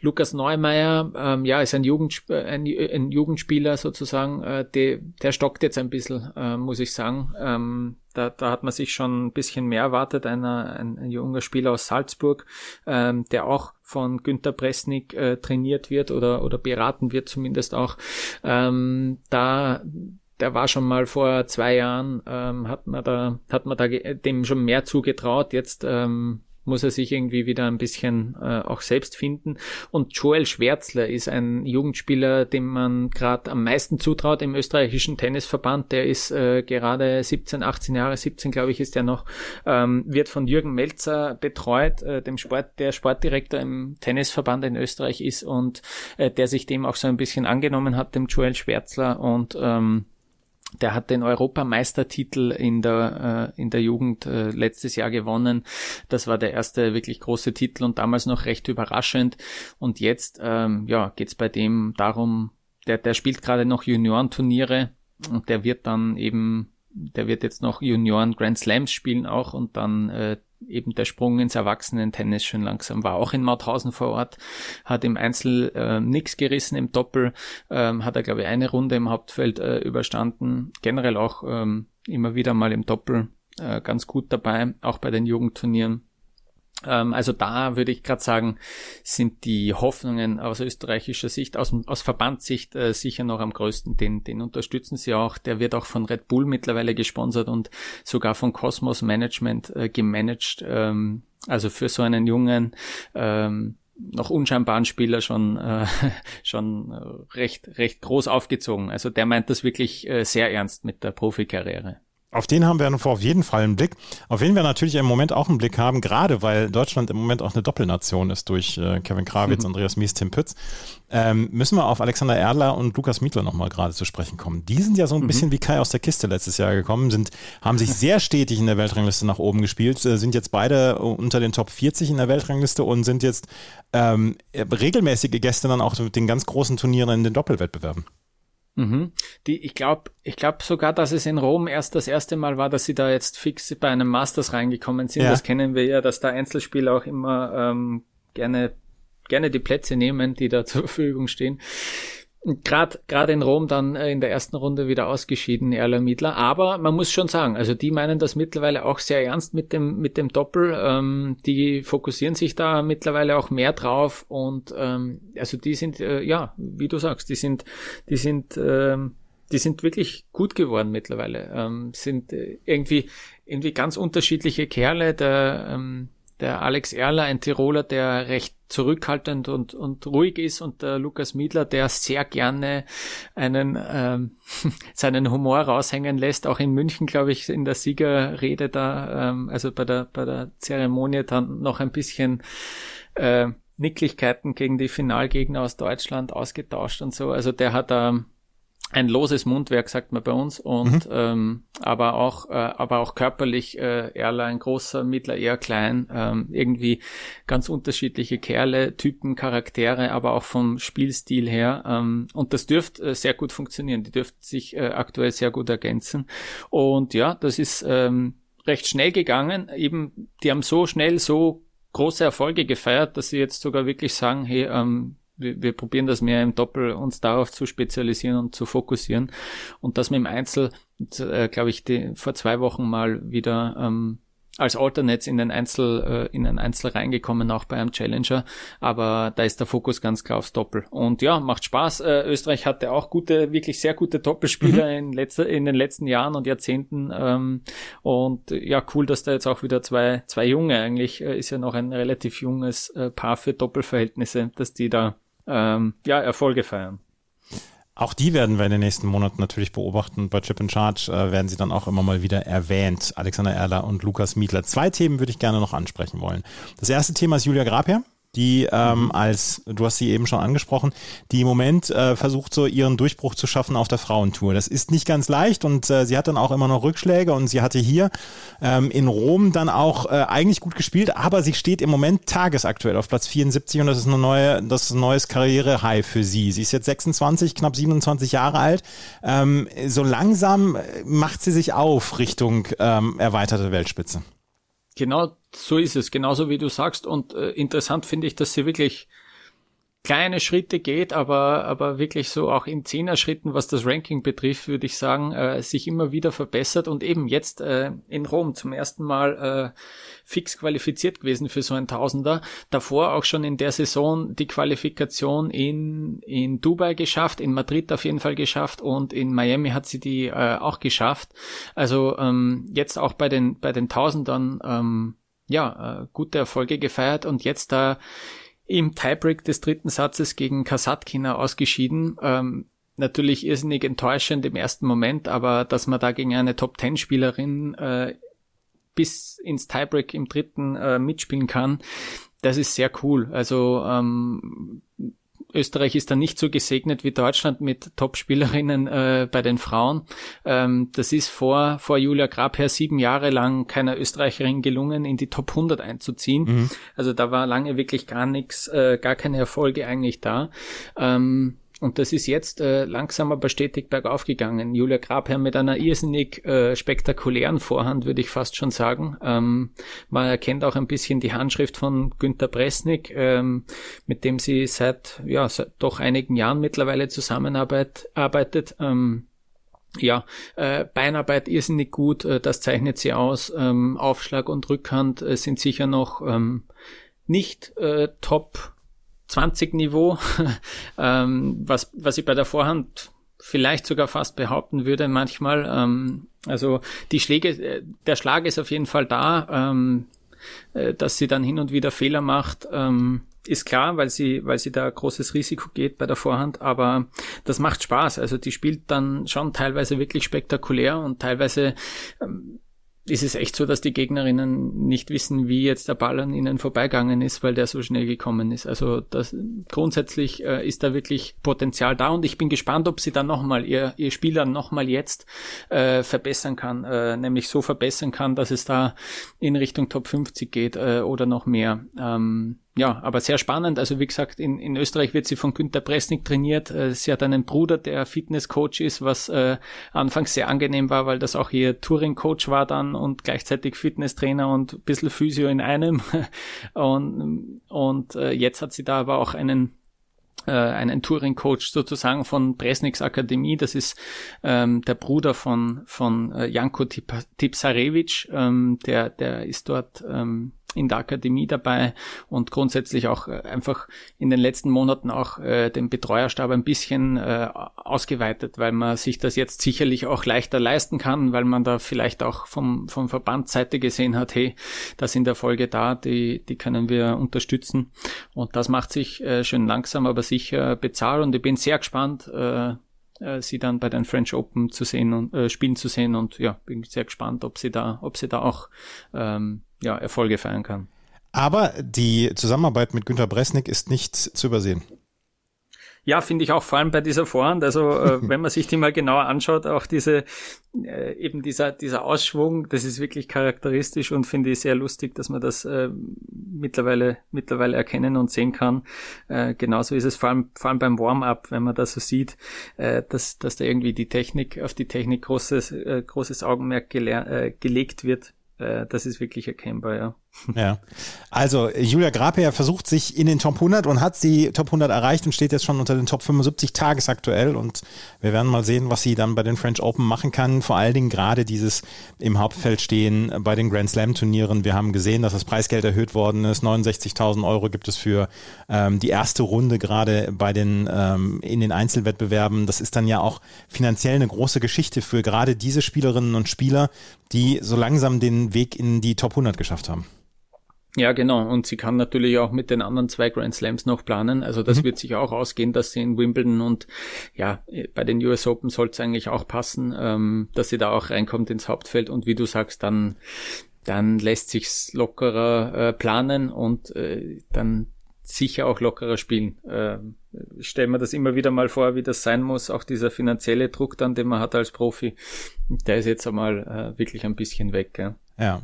S2: Lukas Neumeier, ähm, ja, ist ein, Jugend, ein, ein Jugendspieler sozusagen. Äh, der, der stockt jetzt ein bisschen, äh, muss ich sagen. Ähm, da, da hat man sich schon ein bisschen mehr erwartet. Einer, ein, ein junger Spieler aus Salzburg, ähm, der auch von Günter Presnik äh, trainiert wird oder, oder beraten wird zumindest auch. Ähm, da der war schon mal vor zwei Jahren, ähm, hat man da, hat man da dem schon mehr zugetraut. Jetzt ähm, muss er sich irgendwie wieder ein bisschen äh, auch selbst finden. Und Joel Schwärzler ist ein Jugendspieler, dem man gerade am meisten zutraut im österreichischen Tennisverband. Der ist äh, gerade 17, 18 Jahre, 17 glaube ich ist er noch, ähm, wird von Jürgen Melzer betreut, äh, dem Sport, der Sportdirektor im Tennisverband in Österreich ist und äh, der sich dem auch so ein bisschen angenommen hat, dem Joel Schwärzler und ähm, der hat den Europameistertitel in der, äh, in der Jugend äh, letztes Jahr gewonnen. Das war der erste wirklich große Titel und damals noch recht überraschend. Und jetzt ähm, ja, geht's bei dem darum, der, der spielt gerade noch Juniorenturniere und der wird dann eben, der wird jetzt noch Junioren Grand Slams spielen auch und dann äh, eben der Sprung ins Erwachsenen-Tennis schon langsam war. Auch in Mauthausen vor Ort hat im Einzel äh, nichts gerissen, im Doppel ähm, hat er, glaube ich, eine Runde im Hauptfeld äh, überstanden. Generell auch ähm, immer wieder mal im Doppel äh, ganz gut dabei, auch bei den Jugendturnieren. Ähm, also da würde ich gerade sagen, sind die Hoffnungen aus österreichischer Sicht, aus, aus Verbandssicht äh, sicher noch am größten. Den, den unterstützen sie auch. Der wird auch von Red Bull mittlerweile gesponsert und sogar von Cosmos Management äh, gemanagt. Ähm, also für so einen jungen ähm, noch unscheinbaren Spieler schon äh, schon äh, recht recht groß aufgezogen. Also der meint das wirklich äh, sehr ernst mit der Profikarriere.
S1: Auf den haben wir auf jeden Fall einen Blick. Auf wen wir natürlich im Moment auch einen Blick haben, gerade weil Deutschland im Moment auch eine Doppelnation ist durch äh, Kevin Krawitz, mhm. Andreas Mies, Tim Pütz, ähm, müssen wir auf Alexander Erdler und Lukas Mietler nochmal gerade zu sprechen kommen. Die sind ja so ein mhm. bisschen wie Kai aus der Kiste letztes Jahr gekommen, sind, haben sich sehr stetig in der Weltrangliste nach oben gespielt, äh, sind jetzt beide unter den Top 40 in der Weltrangliste und sind jetzt ähm, regelmäßige Gäste dann auch mit den ganz großen Turnieren in den Doppelwettbewerben.
S2: Mhm. Die, ich glaube ich glaub sogar, dass es in Rom erst das erste Mal war, dass sie da jetzt fix bei einem Masters reingekommen sind. Ja. Das kennen wir ja, dass da Einzelspieler auch immer ähm, gerne, gerne die Plätze nehmen, die da zur Verfügung stehen. Gerade gerade in Rom dann äh, in der ersten Runde wieder ausgeschieden, Erler Miedler. Aber man muss schon sagen, also die meinen das mittlerweile auch sehr ernst mit dem mit dem Doppel. Ähm, die fokussieren sich da mittlerweile auch mehr drauf und ähm, also die sind äh, ja, wie du sagst, die sind die sind ähm, die sind wirklich gut geworden mittlerweile. Ähm, sind äh, irgendwie irgendwie ganz unterschiedliche Kerle. Der ähm, der Alex Erler, ein Tiroler, der recht zurückhaltend und, und ruhig ist und der Lukas Miedler, der sehr gerne einen ähm, seinen Humor raushängen lässt, auch in München, glaube ich, in der Siegerrede da, ähm, also bei der bei der Zeremonie dann noch ein bisschen äh, Nicklichkeiten gegen die Finalgegner aus Deutschland ausgetauscht und so. Also der hat ähm, ein loses Mundwerk, sagt man bei uns, und mhm. ähm, aber auch, äh, aber auch körperlich äh, ein großer, mittler, eher klein, ähm, irgendwie ganz unterschiedliche Kerle, Typen, Charaktere, aber auch vom Spielstil her. Ähm, und das dürfte äh, sehr gut funktionieren. Die dürften sich äh, aktuell sehr gut ergänzen. Und ja, das ist ähm, recht schnell gegangen. Eben, die haben so schnell so große Erfolge gefeiert, dass sie jetzt sogar wirklich sagen, hey, ähm, wir, wir probieren das mehr im Doppel, uns darauf zu spezialisieren und zu fokussieren. Und dass wir im Einzel, äh, glaube ich, die, vor zwei Wochen mal wieder ähm, als Alternates in den Einzel, äh, in den Einzel reingekommen, auch bei einem Challenger. Aber da ist der Fokus ganz klar aufs Doppel. Und ja, macht Spaß. Äh, Österreich hatte auch gute, wirklich sehr gute Doppelspieler mhm. in, letzter, in den letzten Jahren und Jahrzehnten. Ähm, und ja, cool, dass da jetzt auch wieder zwei, zwei Junge eigentlich, äh, ist ja noch ein relativ junges äh, Paar für Doppelverhältnisse, dass die da ähm, ja, Erfolge feiern.
S1: Auch die werden wir in den nächsten Monaten natürlich beobachten. Bei Chip in Charge äh, werden sie dann auch immer mal wieder erwähnt. Alexander Erler und Lukas Mietler. Zwei Themen würde ich gerne noch ansprechen wollen. Das erste Thema ist Julia Grabherr die ähm, mhm. als, du hast sie eben schon angesprochen, die im Moment äh, versucht, so ihren Durchbruch zu schaffen auf der Frauentour. Das ist nicht ganz leicht und äh, sie hat dann auch immer noch Rückschläge und sie hatte hier ähm, in Rom dann auch äh, eigentlich gut gespielt, aber sie steht im Moment tagesaktuell auf Platz 74 und das ist eine neue, das ist ein neues Karriere-High für sie. Sie ist jetzt 26, knapp 27 Jahre alt. Ähm, so langsam macht sie sich auf Richtung ähm, erweiterte Weltspitze.
S2: Genau so ist es, genauso wie du sagst. Und äh, interessant finde ich, dass sie wirklich kleine Schritte geht, aber, aber wirklich so auch in Zehner-Schritten, was das Ranking betrifft, würde ich sagen, äh, sich immer wieder verbessert und eben jetzt äh, in Rom zum ersten Mal äh, fix qualifiziert gewesen für so ein Tausender. Davor auch schon in der Saison die Qualifikation in, in Dubai geschafft, in Madrid auf jeden Fall geschafft und in Miami hat sie die äh, auch geschafft. Also ähm, jetzt auch bei den, bei den Tausendern ähm, ja, äh, gute Erfolge gefeiert und jetzt da im Tiebreak des dritten Satzes gegen Kasatkina ausgeschieden. Ähm, natürlich irrsinnig enttäuschend im ersten Moment, aber dass man da gegen eine Top-10-Spielerin äh, bis ins Tiebreak im dritten äh, mitspielen kann, das ist sehr cool. Also ähm, Österreich ist da nicht so gesegnet wie Deutschland mit Top-Spielerinnen äh, bei den Frauen. Ähm, das ist vor, vor Julia Grabherr sieben Jahre lang keiner Österreicherin gelungen, in die Top 100 einzuziehen. Mhm. Also da war lange wirklich gar nichts, äh, gar keine Erfolge eigentlich da. Ähm, und das ist jetzt äh, langsam aber stetig bergauf gegangen. Julia Grabherr mit einer irrsinnig äh, spektakulären Vorhand, würde ich fast schon sagen. Ähm, man erkennt auch ein bisschen die Handschrift von Günter Bresnik, ähm, mit dem sie seit, ja, seit doch einigen Jahren mittlerweile zusammenarbeitet. Ähm, ja, äh, Beinarbeit irrsinnig gut, äh, das zeichnet sie aus. Ähm, Aufschlag und Rückhand äh, sind sicher noch ähm, nicht äh, top 20 Niveau, ähm, was, was ich bei der Vorhand vielleicht sogar fast behaupten würde manchmal. Ähm, also die Schläge, äh, der Schlag ist auf jeden Fall da, ähm, äh, dass sie dann hin und wieder Fehler macht. Ähm, ist klar, weil sie, weil sie da großes Risiko geht bei der Vorhand, aber das macht Spaß. Also die spielt dann schon teilweise wirklich spektakulär und teilweise ähm, ist es echt so, dass die Gegnerinnen nicht wissen, wie jetzt der Ball an ihnen vorbeigegangen ist, weil der so schnell gekommen ist. Also das, grundsätzlich äh, ist da wirklich Potenzial da und ich bin gespannt, ob sie dann nochmal ihr, ihr Spiel dann nochmal jetzt äh, verbessern kann, äh, nämlich so verbessern kann, dass es da in Richtung Top 50 geht äh, oder noch mehr. Ähm, ja, aber sehr spannend. Also wie gesagt, in, in Österreich wird sie von Günter Presnik trainiert. Äh, sie hat einen Bruder, der Fitnesscoach ist, was äh, anfangs sehr angenehm war, weil das auch ihr Touring-Coach war dann und gleichzeitig Fitnesstrainer und ein bisschen Physio in einem. und und äh, jetzt hat sie da aber auch einen äh, einen Touring-Coach sozusagen von Presniks Akademie. Das ist ähm, der Bruder von von äh, Janko Tipsarevic. Ähm, der der ist dort ähm, in der Akademie dabei und grundsätzlich auch äh, einfach in den letzten Monaten auch äh, den Betreuerstab ein bisschen äh, ausgeweitet, weil man sich das jetzt sicherlich auch leichter leisten kann, weil man da vielleicht auch vom, vom Verbandseite gesehen hat, hey, da sind Erfolge da, die, die können wir unterstützen. Und das macht sich äh, schön langsam, aber sicher bezahlt und ich bin sehr gespannt, äh, äh, sie dann bei den French Open zu sehen und äh, spielen zu sehen und ja, bin sehr gespannt, ob sie da, ob sie da auch ähm, ja, Erfolge feiern kann.
S1: Aber die Zusammenarbeit mit Günter Bresnik ist nicht zu übersehen.
S2: Ja, finde ich auch vor allem bei dieser Vorhand. Also äh, wenn man sich die mal genauer anschaut, auch diese äh, eben dieser dieser Ausschwung, das ist wirklich charakteristisch und finde ich sehr lustig, dass man das äh, mittlerweile mittlerweile erkennen und sehen kann. Äh, genauso ist es vor allem vor allem beim Warm-up, wenn man das so sieht, äh, dass dass da irgendwie die Technik auf die Technik großes äh, großes Augenmerk äh, gelegt wird. Äh, das ist wirklich erkennbar, ja.
S1: Ja. Also Julia Graper versucht sich in den Top 100 und hat die Top 100 erreicht und steht jetzt schon unter den Top 75 tagesaktuell und wir werden mal sehen, was sie dann bei den French Open machen kann. Vor allen Dingen gerade dieses im Hauptfeld stehen bei den Grand Slam Turnieren. Wir haben gesehen, dass das Preisgeld erhöht worden ist. 69.000 Euro gibt es für ähm, die erste Runde gerade bei den ähm, in den Einzelwettbewerben. Das ist dann ja auch finanziell eine große Geschichte für gerade diese Spielerinnen und Spieler, die so langsam den Weg in die Top 100 geschafft haben.
S2: Ja, genau. Und sie kann natürlich auch mit den anderen zwei Grand Slams noch planen. Also das mhm. wird sich auch ausgehen, dass sie in Wimbledon und ja, bei den US Open soll es eigentlich auch passen, ähm, dass sie da auch reinkommt ins Hauptfeld. Und wie du sagst, dann, dann lässt sich's lockerer äh, planen und äh, dann sicher auch lockerer spielen. Äh, ich stelle mir das immer wieder mal vor, wie das sein muss. Auch dieser finanzielle Druck dann, den man hat als Profi, der ist jetzt einmal äh, wirklich ein bisschen weg. Ja.
S1: Ja.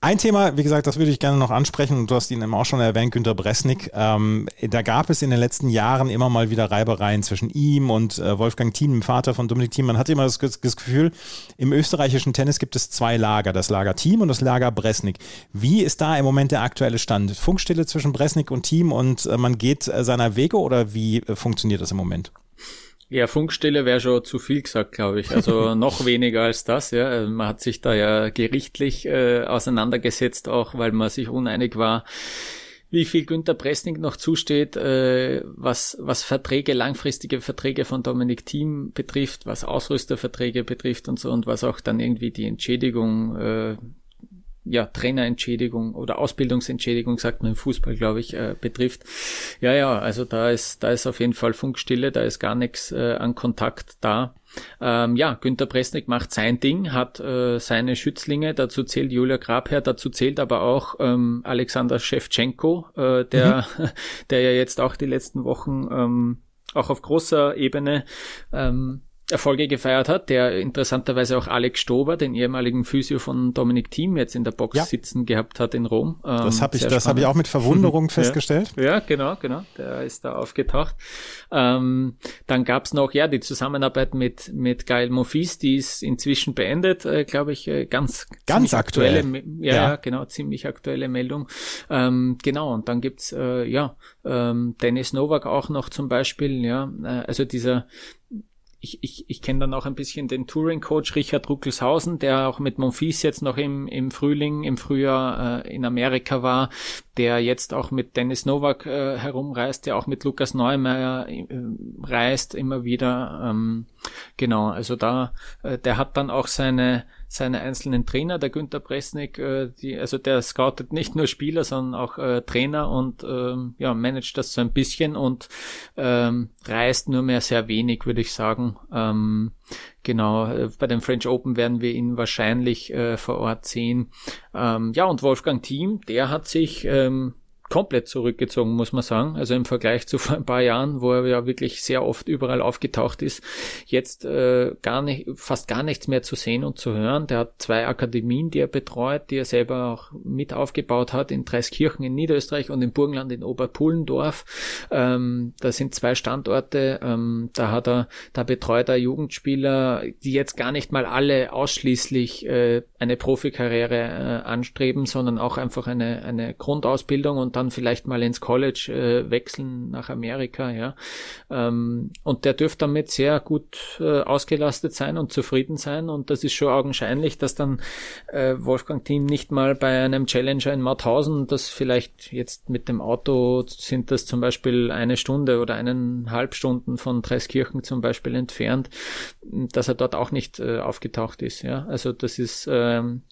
S1: Ein Thema, wie gesagt, das würde ich gerne noch ansprechen, du hast ihn eben auch schon erwähnt, Günter Bresnik. Ähm, da gab es in den letzten Jahren immer mal wieder Reibereien zwischen ihm und äh, Wolfgang Thiem, dem Vater von Dominik Thiem. Man hat immer das, das, Gefühl, im österreichischen Tennis gibt es zwei Lager, das Lager Thiem und das Lager Bresnik. Wie ist da im Moment der aktuelle Stand? Funkstille zwischen Bresnik und Thiem und äh, man geht äh, seiner Wege oder wie äh, funktioniert das im Moment?
S2: Ja, Funkstelle wäre schon zu viel gesagt, glaube ich. Also noch weniger als das. Ja, also man hat sich da ja gerichtlich äh, auseinandergesetzt, auch weil man sich uneinig war, wie viel Günter Pressning noch zusteht, äh, was was Verträge, langfristige Verträge von Dominik Thiem betrifft, was Ausrüsterverträge betrifft und so und was auch dann irgendwie die Entschädigung äh, ja, Trainerentschädigung oder Ausbildungsentschädigung, sagt man im Fußball, glaube ich, äh, betrifft. Ja, ja, also da ist, da ist auf jeden Fall Funkstille, da ist gar nichts äh, an Kontakt da. Ähm, ja, Günter Presnik macht sein Ding, hat äh, seine Schützlinge, dazu zählt Julia Grabherr, dazu zählt aber auch ähm, Alexander Shevchenko, äh, der, mhm. der ja jetzt auch die letzten Wochen ähm, auch auf großer Ebene ähm, Erfolge gefeiert hat, der interessanterweise auch Alex Stober, den ehemaligen Physio von Dominik Thiem, jetzt in der Box ja. sitzen gehabt hat in Rom.
S1: Ähm, das habe ich, das habe ich auch mit Verwunderung festgestellt.
S2: Ja, ja, genau, genau. Der ist da aufgetaucht. Ähm, dann gab's noch ja die Zusammenarbeit mit mit Gael Mofis, die ist inzwischen beendet, äh, glaube ich, äh, ganz
S1: ganz aktuell.
S2: Aktuelle, ja, ja, genau, ziemlich aktuelle Meldung. Ähm, genau. Und dann gibt's äh, ja ähm, Dennis Novak auch noch zum Beispiel. Ja, äh, also dieser ich, ich, ich kenne dann auch ein bisschen den Touring-Coach Richard Ruckelshausen, der auch mit Monfils jetzt noch im, im Frühling, im Frühjahr äh, in Amerika war, der jetzt auch mit Dennis Novak äh, herumreist, der auch mit Lukas Neumeier äh, reist immer wieder. Ähm, genau, also da, äh, der hat dann auch seine seine einzelnen Trainer, der Günther Presnik, äh, die, also der scoutet nicht nur Spieler, sondern auch äh, Trainer und ähm, ja, managt das so ein bisschen und ähm, reist nur mehr sehr wenig, würde ich sagen. Ähm, genau, äh, bei den French Open werden wir ihn wahrscheinlich äh, vor Ort sehen. Ähm, ja, und Wolfgang Thiem, der hat sich ähm, komplett zurückgezogen, muss man sagen. Also im Vergleich zu vor ein paar Jahren, wo er ja wirklich sehr oft überall aufgetaucht ist, jetzt äh, gar nicht, fast gar nichts mehr zu sehen und zu hören. Der hat zwei Akademien, die er betreut, die er selber auch mit aufgebaut hat, in Dreiskirchen in Niederösterreich und in Burgenland in Oberpullendorf. Ähm, da sind zwei Standorte. Ähm, da hat er, da betreut er Jugendspieler, die jetzt gar nicht mal alle ausschließlich äh, eine Profikarriere äh, anstreben, sondern auch einfach eine, eine Grundausbildung und dann vielleicht mal ins College äh, wechseln nach Amerika, ja. Ähm, und der dürfte damit sehr gut äh, ausgelastet sein und zufrieden sein. Und das ist schon augenscheinlich, dass dann äh, Wolfgang Team nicht mal bei einem Challenger in Mauthausen, das vielleicht jetzt mit dem Auto sind das zum Beispiel eine Stunde oder eineinhalb Stunden von Dreiskirchen zum Beispiel entfernt, dass er dort auch nicht äh, aufgetaucht ist. Ja, also das ist ähm,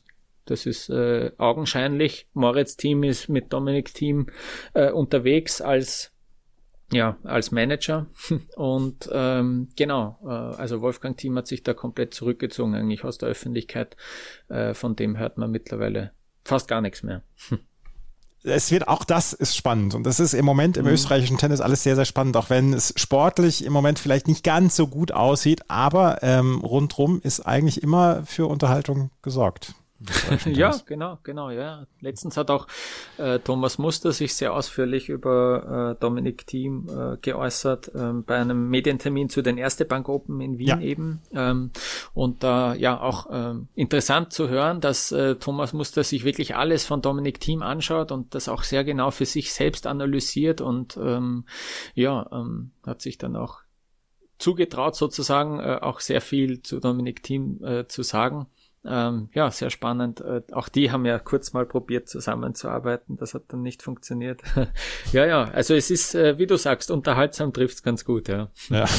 S2: das ist äh, augenscheinlich. Moritz Team ist mit Dominik Team äh, unterwegs als ja, als Manager. Und ähm, genau, äh, also Wolfgang Team hat sich da komplett zurückgezogen eigentlich aus der Öffentlichkeit. Äh, von dem hört man mittlerweile fast gar nichts mehr.
S1: es wird auch das ist spannend und das ist im Moment im mhm. österreichischen Tennis alles sehr sehr spannend, auch wenn es sportlich im Moment vielleicht nicht ganz so gut aussieht, aber ähm, rundrum ist eigentlich immer für Unterhaltung gesorgt.
S2: ja, genau, genau, ja. Letztens hat auch äh, Thomas Muster sich sehr ausführlich über äh, Dominik Thiem äh, geäußert ähm, bei einem Medientermin zu den Erste Bank Open in Wien ja. eben. Ähm, und da äh, ja auch ähm, interessant zu hören, dass äh, Thomas Muster sich wirklich alles von Dominik Thiem anschaut und das auch sehr genau für sich selbst analysiert und ähm, ja, ähm, hat sich dann auch zugetraut sozusagen äh, auch sehr viel zu Dominik Thiem äh, zu sagen ähm, ja, sehr spannend. Äh, auch die haben ja kurz mal probiert zusammenzuarbeiten. Das hat dann nicht funktioniert. ja, ja, also es ist, äh, wie du sagst, unterhaltsam trifft's ganz gut, ja.
S1: Ja.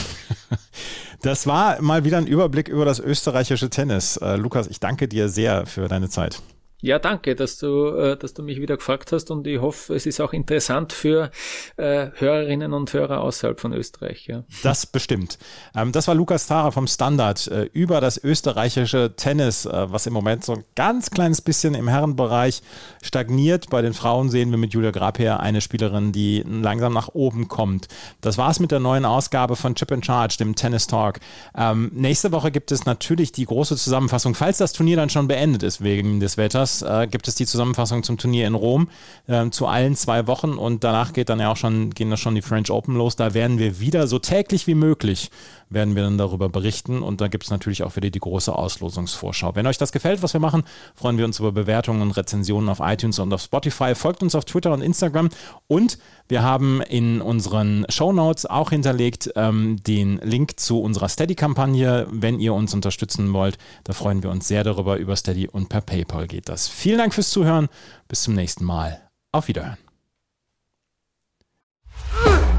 S1: Das war mal wieder ein Überblick über das österreichische Tennis. Äh, Lukas, ich danke dir sehr für deine Zeit.
S2: Ja, danke, dass du, äh, dass du mich wieder gefragt hast und ich hoffe, es ist auch interessant für äh, Hörerinnen und Hörer außerhalb von Österreich. Ja.
S1: Das bestimmt. Ähm, das war Lukas Tara vom Standard äh, über das österreichische Tennis, was im Moment so ein ganz kleines bisschen im Herrenbereich stagniert. Bei den Frauen sehen wir mit Julia Grapier eine Spielerin, die langsam nach oben kommt. Das war's mit der neuen Ausgabe von Chip and Charge, dem Tennis Talk. Ähm, nächste Woche gibt es natürlich die große Zusammenfassung, falls das Turnier dann schon beendet ist wegen des Wetters Donnerstags äh, gibt es die Zusammenfassung zum Turnier in Rom äh, zu allen zwei Wochen und danach geht dann ja auch schon, gehen da schon die French Open los. Da werden wir wieder so täglich wie möglich werden wir dann darüber berichten. Und da gibt es natürlich auch wieder die große Auslosungsvorschau. Wenn euch das gefällt, was wir machen, freuen wir uns über Bewertungen und Rezensionen auf iTunes und auf Spotify. Folgt uns auf Twitter und Instagram. Und wir haben in unseren Show Notes auch hinterlegt ähm, den Link zu unserer Steady-Kampagne. Wenn ihr uns unterstützen wollt, da freuen wir uns sehr darüber. Über Steady und per PayPal geht das. Vielen Dank fürs Zuhören. Bis zum nächsten Mal. Auf Wiederhören.